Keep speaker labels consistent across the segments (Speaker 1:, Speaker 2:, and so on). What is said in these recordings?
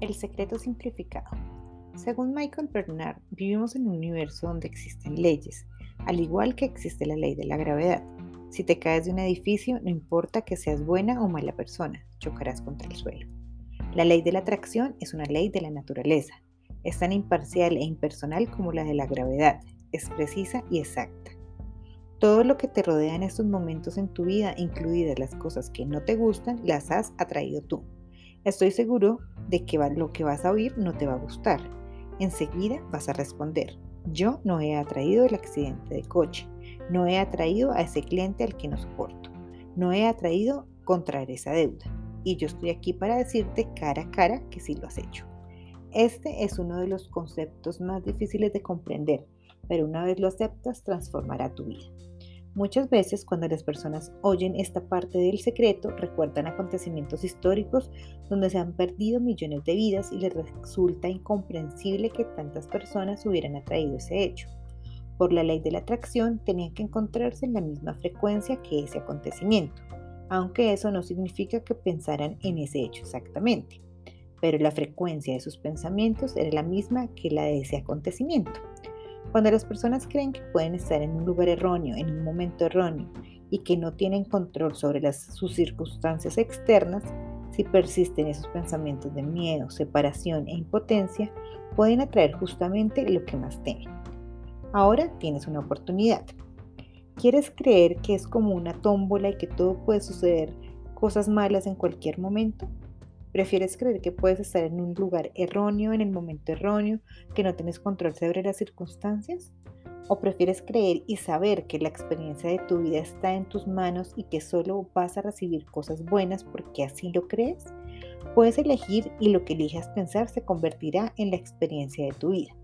Speaker 1: El secreto simplificado. Según Michael Bernard, vivimos en un universo donde existen leyes, al igual que existe la ley de la gravedad. Si te caes de un edificio, no importa que seas buena o mala persona, chocarás contra el suelo. La ley de la atracción es una ley de la naturaleza. Es tan imparcial e impersonal como la de la gravedad. Es precisa y exacta. Todo lo que te rodea en estos momentos en tu vida, incluidas las cosas que no te gustan, las has atraído tú. Estoy seguro de que lo que vas a oír no te va a gustar. Enseguida vas a responder, yo no he atraído el accidente de coche, no he atraído a ese cliente al que no soporto, no he atraído contraer esa deuda. Y yo estoy aquí para decirte cara a cara que sí lo has hecho. Este es uno de los conceptos más difíciles de comprender, pero una vez lo aceptas transformará tu vida. Muchas veces cuando las personas oyen esta parte del secreto, recuerdan acontecimientos históricos donde se han perdido millones de vidas y les resulta incomprensible que tantas personas hubieran atraído ese hecho. Por la ley de la atracción tenían que encontrarse en la misma frecuencia que ese acontecimiento, aunque eso no significa que pensaran en ese hecho exactamente, pero la frecuencia de sus pensamientos era la misma que la de ese acontecimiento. Cuando las personas creen que pueden estar en un lugar erróneo, en un momento erróneo, y que no tienen control sobre sus circunstancias externas, si persisten esos pensamientos de miedo, separación e impotencia, pueden atraer justamente lo que más temen. Ahora tienes una oportunidad. ¿Quieres creer que es como una tómbola y que todo puede suceder cosas malas en cualquier momento? ¿Prefieres creer que puedes estar en un lugar erróneo, en el momento erróneo, que no tienes control sobre las circunstancias? ¿O prefieres creer y saber que la experiencia de tu vida está en tus manos y que solo vas a recibir cosas buenas porque así lo crees? Puedes elegir y lo que elijas pensar se convertirá en la experiencia de tu vida.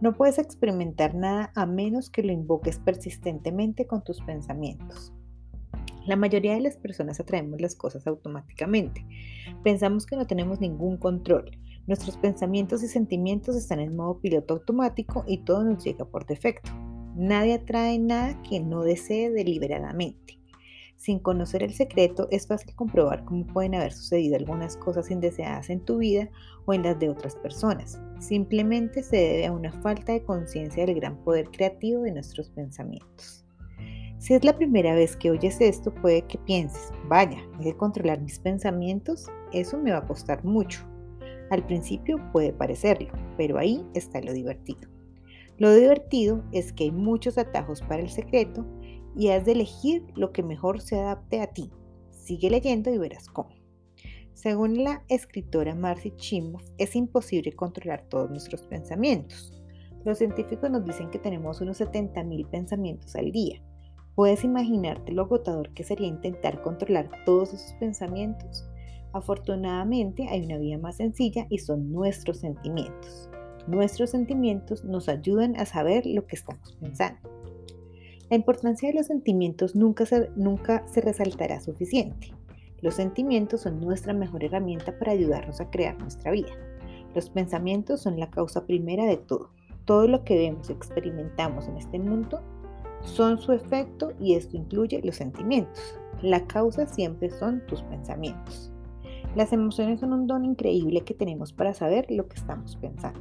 Speaker 1: No puedes experimentar nada a menos que lo invoques persistentemente con tus pensamientos. La mayoría de las personas atraemos las cosas automáticamente. Pensamos que no tenemos ningún control. Nuestros pensamientos y sentimientos están en modo piloto automático y todo nos llega por defecto. Nadie atrae nada que no desee deliberadamente. Sin conocer el secreto, es fácil comprobar cómo pueden haber sucedido algunas cosas indeseadas en tu vida o en las de otras personas. Simplemente se debe a una falta de conciencia del gran poder creativo de nuestros pensamientos. Si es la primera vez que oyes esto, puede que pienses, vaya, hay que controlar mis pensamientos, eso me va a costar mucho. Al principio puede parecerlo, pero ahí está lo divertido. Lo divertido es que hay muchos atajos para el secreto y has de elegir lo que mejor se adapte a ti. Sigue leyendo y verás cómo. Según la escritora Marcy Chimov, es imposible controlar todos nuestros pensamientos. Los científicos nos dicen que tenemos unos 70.000 pensamientos al día ¿Puedes imaginarte lo agotador que sería intentar controlar todos esos pensamientos? Afortunadamente hay una vía más sencilla y son nuestros sentimientos. Nuestros sentimientos nos ayudan a saber lo que estamos pensando. La importancia de los sentimientos nunca se, nunca se resaltará suficiente. Los sentimientos son nuestra mejor herramienta para ayudarnos a crear nuestra vida. Los pensamientos son la causa primera de todo. Todo lo que vemos y experimentamos en este mundo son su efecto y esto incluye los sentimientos. La causa siempre son tus pensamientos. Las emociones son un don increíble que tenemos para saber lo que estamos pensando.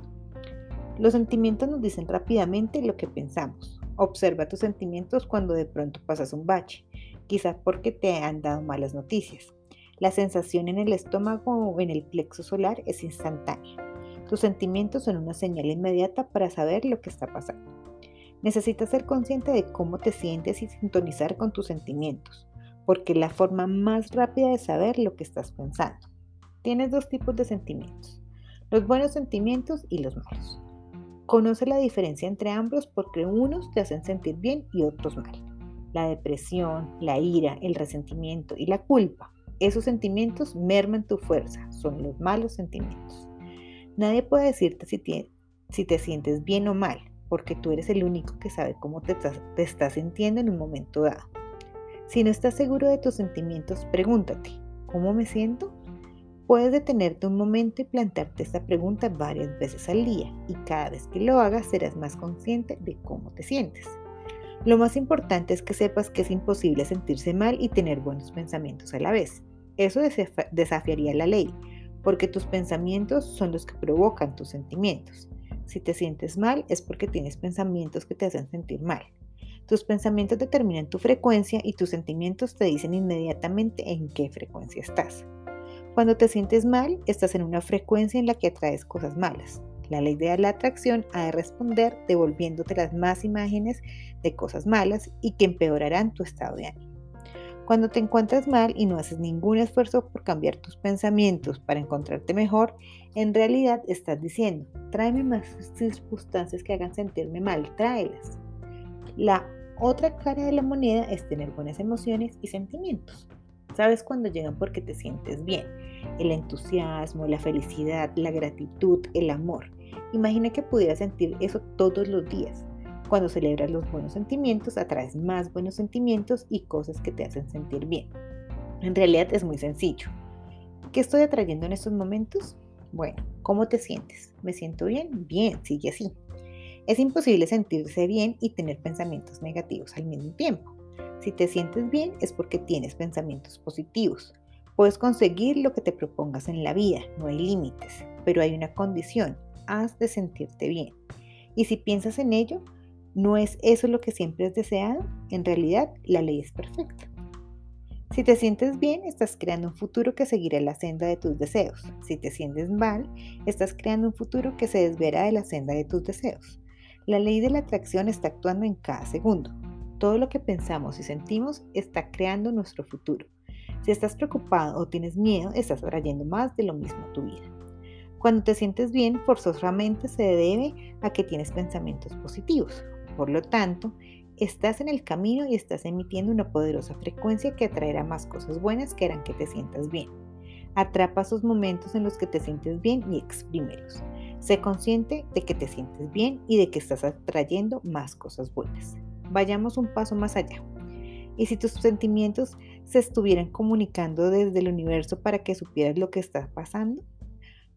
Speaker 1: Los sentimientos nos dicen rápidamente lo que pensamos. Observa tus sentimientos cuando de pronto pasas un bache, quizás porque te han dado malas noticias. La sensación en el estómago o en el plexo solar es instantánea. Tus sentimientos son una señal inmediata para saber lo que está pasando. Necesitas ser consciente de cómo te sientes y sintonizar con tus sentimientos, porque es la forma más rápida de saber lo que estás pensando. Tienes dos tipos de sentimientos, los buenos sentimientos y los malos. Conoce la diferencia entre ambos porque unos te hacen sentir bien y otros mal. La depresión, la ira, el resentimiento y la culpa. Esos sentimientos merman tu fuerza, son los malos sentimientos. Nadie puede decirte si te, si te sientes bien o mal, porque tú eres el único que sabe cómo te estás, sintiendo en un momento dado. Si no estás seguro de tus sentimientos, pregúntate, ¿cómo me siento? Puedes detenerte un momento y plantearte esta pregunta varias veces al día y cada vez que lo hagas serás más consciente de cómo te sientes. Lo más importante es que sepas que es imposible sentirse mal y tener buenos pensamientos a la vez. Eso desafiaría la ley, porque tus pensamientos son los que provocan tus sentimientos. Si te sientes mal es porque tienes pensamientos que te hacen sentir mal. Tus pensamientos determinan tu frecuencia y tus sentimientos te dicen inmediatamente en qué frecuencia estás. Cuando te sientes mal, estás en una frecuencia en la que atraes cosas malas. La ley de la atracción ha de responder devolviéndote las más imágenes de cosas malas y que empeorarán tu estado de ánimo. Cuando te encuentras mal y no haces ningún esfuerzo por cambiar tus pensamientos para encontrarte mejor, en realidad estás diciendo, tráeme más circunstancias que hagan sentirme mal, tráelas. La otra cara de la moneda es tener buenas emociones y sentimientos. Sabes cuando llegan porque te sientes bien. El entusiasmo, la felicidad, la gratitud, el amor. Imagina que pudieras sentir eso todos los días. Cuando celebras los buenos sentimientos, atraes más buenos sentimientos y cosas que te hacen sentir bien. En realidad es muy sencillo. ¿Qué estoy atrayendo en estos momentos? Bueno, ¿cómo te sientes? ¿Me siento bien? Bien, sigue así. Es imposible sentirse bien y tener pensamientos negativos al mismo tiempo. Si te sientes bien es porque tienes pensamientos positivos. Puedes conseguir lo que te propongas en la vida, no hay límites, pero hay una condición, has de sentirte bien. Y si piensas en ello, ¿No es eso lo que siempre has deseado? En realidad, la ley es perfecta. Si te sientes bien, estás creando un futuro que seguirá la senda de tus deseos. Si te sientes mal, estás creando un futuro que se desviará de la senda de tus deseos. La ley de la atracción está actuando en cada segundo. Todo lo que pensamos y sentimos está creando nuestro futuro. Si estás preocupado o tienes miedo, estás atrayendo más de lo mismo a tu vida. Cuando te sientes bien, forzosamente se debe a que tienes pensamientos positivos. Por lo tanto, estás en el camino y estás emitiendo una poderosa frecuencia que atraerá más cosas buenas que harán que te sientas bien. Atrapa esos momentos en los que te sientes bien y exprímelos. Sé consciente de que te sientes bien y de que estás atrayendo más cosas buenas. Vayamos un paso más allá. ¿Y si tus sentimientos se estuvieran comunicando desde el universo para que supieras lo que está pasando?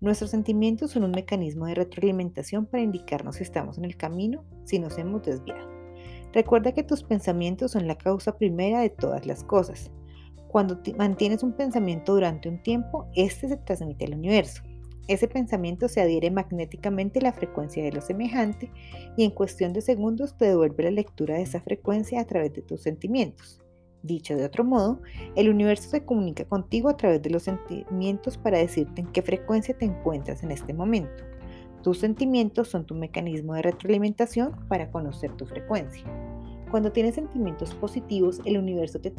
Speaker 1: Nuestros sentimientos son un mecanismo de retroalimentación para indicarnos si estamos en el camino, si nos hemos desviado. Recuerda que tus pensamientos son la causa primera de todas las cosas. Cuando mantienes un pensamiento durante un tiempo, este se transmite al universo. Ese pensamiento se adhiere magnéticamente a la frecuencia de lo semejante y en cuestión de segundos te devuelve la lectura de esa frecuencia a través de tus sentimientos. Dicho de otro modo, el universo se comunica contigo a través de los sentimientos para decirte en qué frecuencia te encuentras en este momento. Tus sentimientos son tu mecanismo de retroalimentación para conocer tu frecuencia. Cuando tienes sentimientos positivos, el universo te,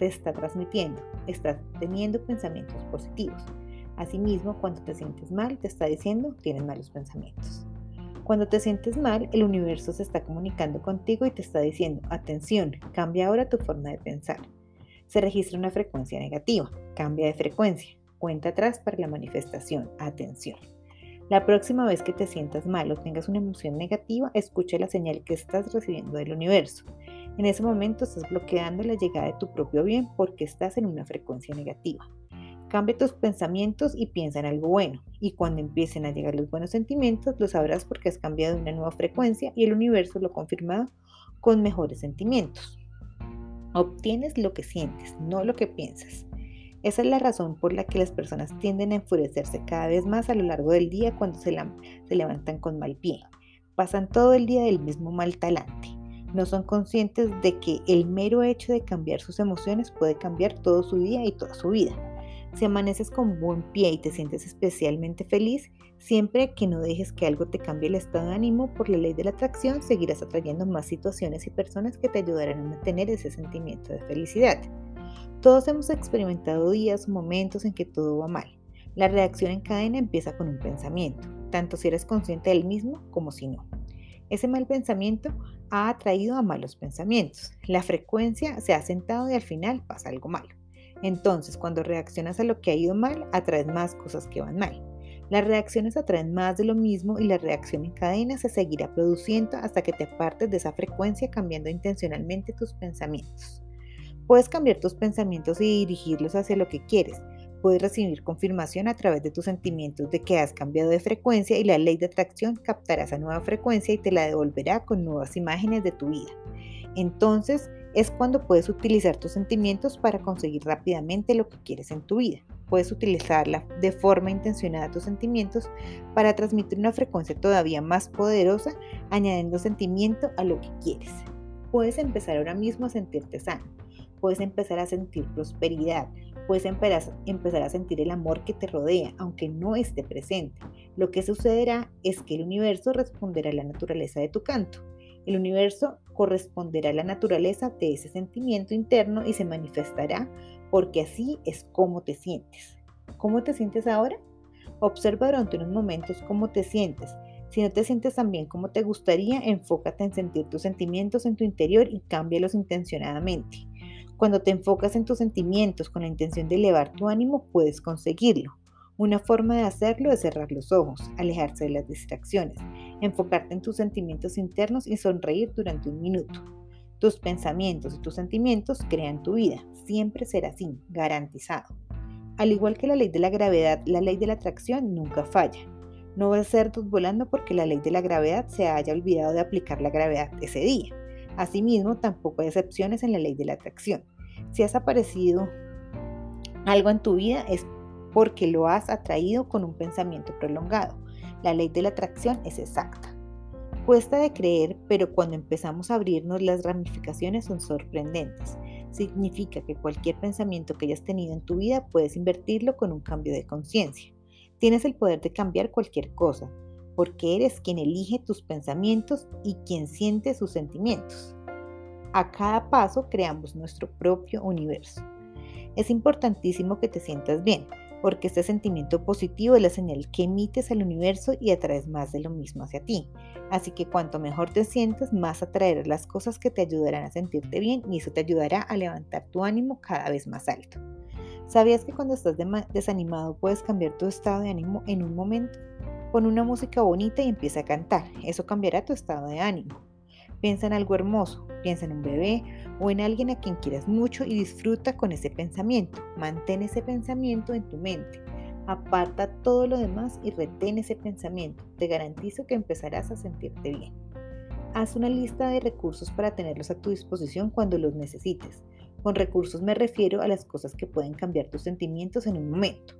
Speaker 1: está transmitiendo, estás teniendo pensamientos positivos. Asimismo, cuando te sientes mal, te está diciendo tienes malos pensamientos. Cuando te sientes mal, el universo se está comunicando contigo y te está diciendo, atención, cambia ahora tu forma de pensar. Se registra una frecuencia negativa, cambia de frecuencia, cuenta atrás para la manifestación, atención. La próxima vez que te sientas mal o tengas una emoción negativa, escucha la señal que estás recibiendo del universo. En ese momento estás bloqueando la llegada de tu propio bien porque estás en una frecuencia negativa. Cambia tus pensamientos y piensa en algo bueno. Y cuando empiecen a llegar los buenos sentimientos, lo sabrás porque has cambiado una nueva frecuencia y el universo lo ha confirmado con mejores sentimientos. Obtienes lo que sientes, no lo que piensas. Esa es la razón por la que las personas tienden a enfurecerse cada vez más a lo largo del día cuando se, se levantan con mal pie. Pasan todo el día del mismo mal talante. No son conscientes de que el mero hecho de cambiar sus emociones puede cambiar todo su día y toda su vida. Si amaneces con buen pie y te sientes especialmente feliz, siempre que no dejes que algo te cambie el estado de ánimo por la ley de la atracción, seguirás atrayendo más situaciones y personas que te ayudarán a mantener ese sentimiento de felicidad. Todos hemos experimentado días o momentos en que todo va mal. La reacción en cadena empieza con un pensamiento, tanto si eres consciente del mismo como si no. Ese mal pensamiento ha atraído a malos pensamientos. La frecuencia se ha sentado y al final pasa algo malo. Entonces, cuando reaccionas a lo que ha ido mal, atraes más cosas que van mal. Las reacciones atraen más de lo mismo y la reacción en cadena se seguirá produciendo hasta que te apartes de esa frecuencia cambiando intencionalmente tus pensamientos. Puedes cambiar tus pensamientos y dirigirlos hacia lo que quieres, Puedes recibir confirmación a través de tus sentimientos de que has cambiado de frecuencia y la ley de atracción captará esa nueva frecuencia y te la devolverá con nuevas imágenes de tu vida. Entonces es cuando puedes utilizar tus sentimientos para conseguir rápidamente lo que quieres en tu vida. Puedes utilizarla de forma intencionada tus sentimientos para transmitir una frecuencia todavía más poderosa, añadiendo sentimiento a lo que quieres. Puedes empezar ahora mismo a sentirte sano. Puedes empezar a sentir prosperidad, puedes empezar a sentir el amor que te rodea, aunque no esté presente. Lo que sucederá es que el universo responderá a la naturaleza de tu canto. El universo corresponderá a la naturaleza de ese sentimiento interno y se manifestará porque así es como te sientes. ¿Cómo te sientes ahora? Observa durante unos momentos cómo te sientes. Si no te sientes tan bien como te gustaría, enfócate en sentir tus sentimientos en tu interior y cámbialos intencionadamente. Cuando te enfocas en tus sentimientos con la intención de elevar tu ánimo, puedes conseguirlo. Una forma de hacerlo es cerrar los ojos, alejarse de las distracciones, enfocarte en tus sentimientos internos y sonreír durante un minuto. Tus pensamientos y tus sentimientos crean tu vida. Siempre será así, garantizado. Al igual que la ley de la gravedad, la ley de la atracción nunca falla. No a ser volando porque la ley de la gravedad se haya olvidado de aplicar la gravedad ese día. Asimismo, tampoco hay excepciones en la ley de la atracción. Si has aparecido algo en tu vida es porque lo has atraído con un pensamiento prolongado. La ley de la atracción es exacta. Cuesta de creer, pero cuando empezamos a abrirnos las ramificaciones son sorprendentes. Significa que cualquier pensamiento que hayas tenido en tu vida puedes invertirlo con un cambio de conciencia. Tienes el poder de cambiar cualquier cosa, porque eres quien elige tus pensamientos y quien siente sus sentimientos. A cada paso creamos nuestro propio universo. Es importantísimo que te sientas bien, porque este sentimiento positivo es la señal que emites al universo y atraes más de lo mismo hacia ti. Así que cuanto mejor te sientas, más atraerás las cosas que te ayudarán a sentirte bien y eso te ayudará a levantar tu ánimo cada vez más alto. ¿Sabías que cuando estás desanimado puedes cambiar tu estado de ánimo en un momento? Pon una música bonita y empieza a cantar. Eso cambiará tu estado de ánimo. Piensa en algo hermoso, piensa en un bebé o en alguien a quien quieras mucho y disfruta con ese pensamiento. Mantén ese pensamiento en tu mente. Aparta todo lo demás y retén ese pensamiento. Te garantizo que empezarás a sentirte bien. Haz una lista de recursos para tenerlos a tu disposición cuando los necesites. Con recursos me refiero a las cosas que pueden cambiar tus sentimientos en un momento.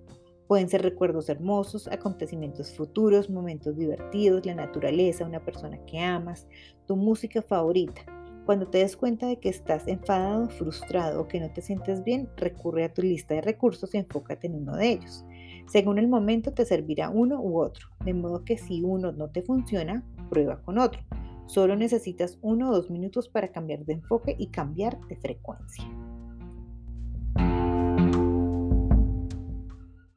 Speaker 1: Pueden ser recuerdos hermosos, acontecimientos futuros, momentos divertidos, la naturaleza, una persona que amas, tu música favorita. Cuando te des cuenta de que estás enfadado, frustrado o que no te sientes bien, recurre a tu lista de recursos y enfócate en uno de ellos. Según el momento te servirá uno u otro, de modo que si uno no te funciona, prueba con otro. Solo necesitas uno o dos minutos para cambiar de enfoque y cambiar de frecuencia.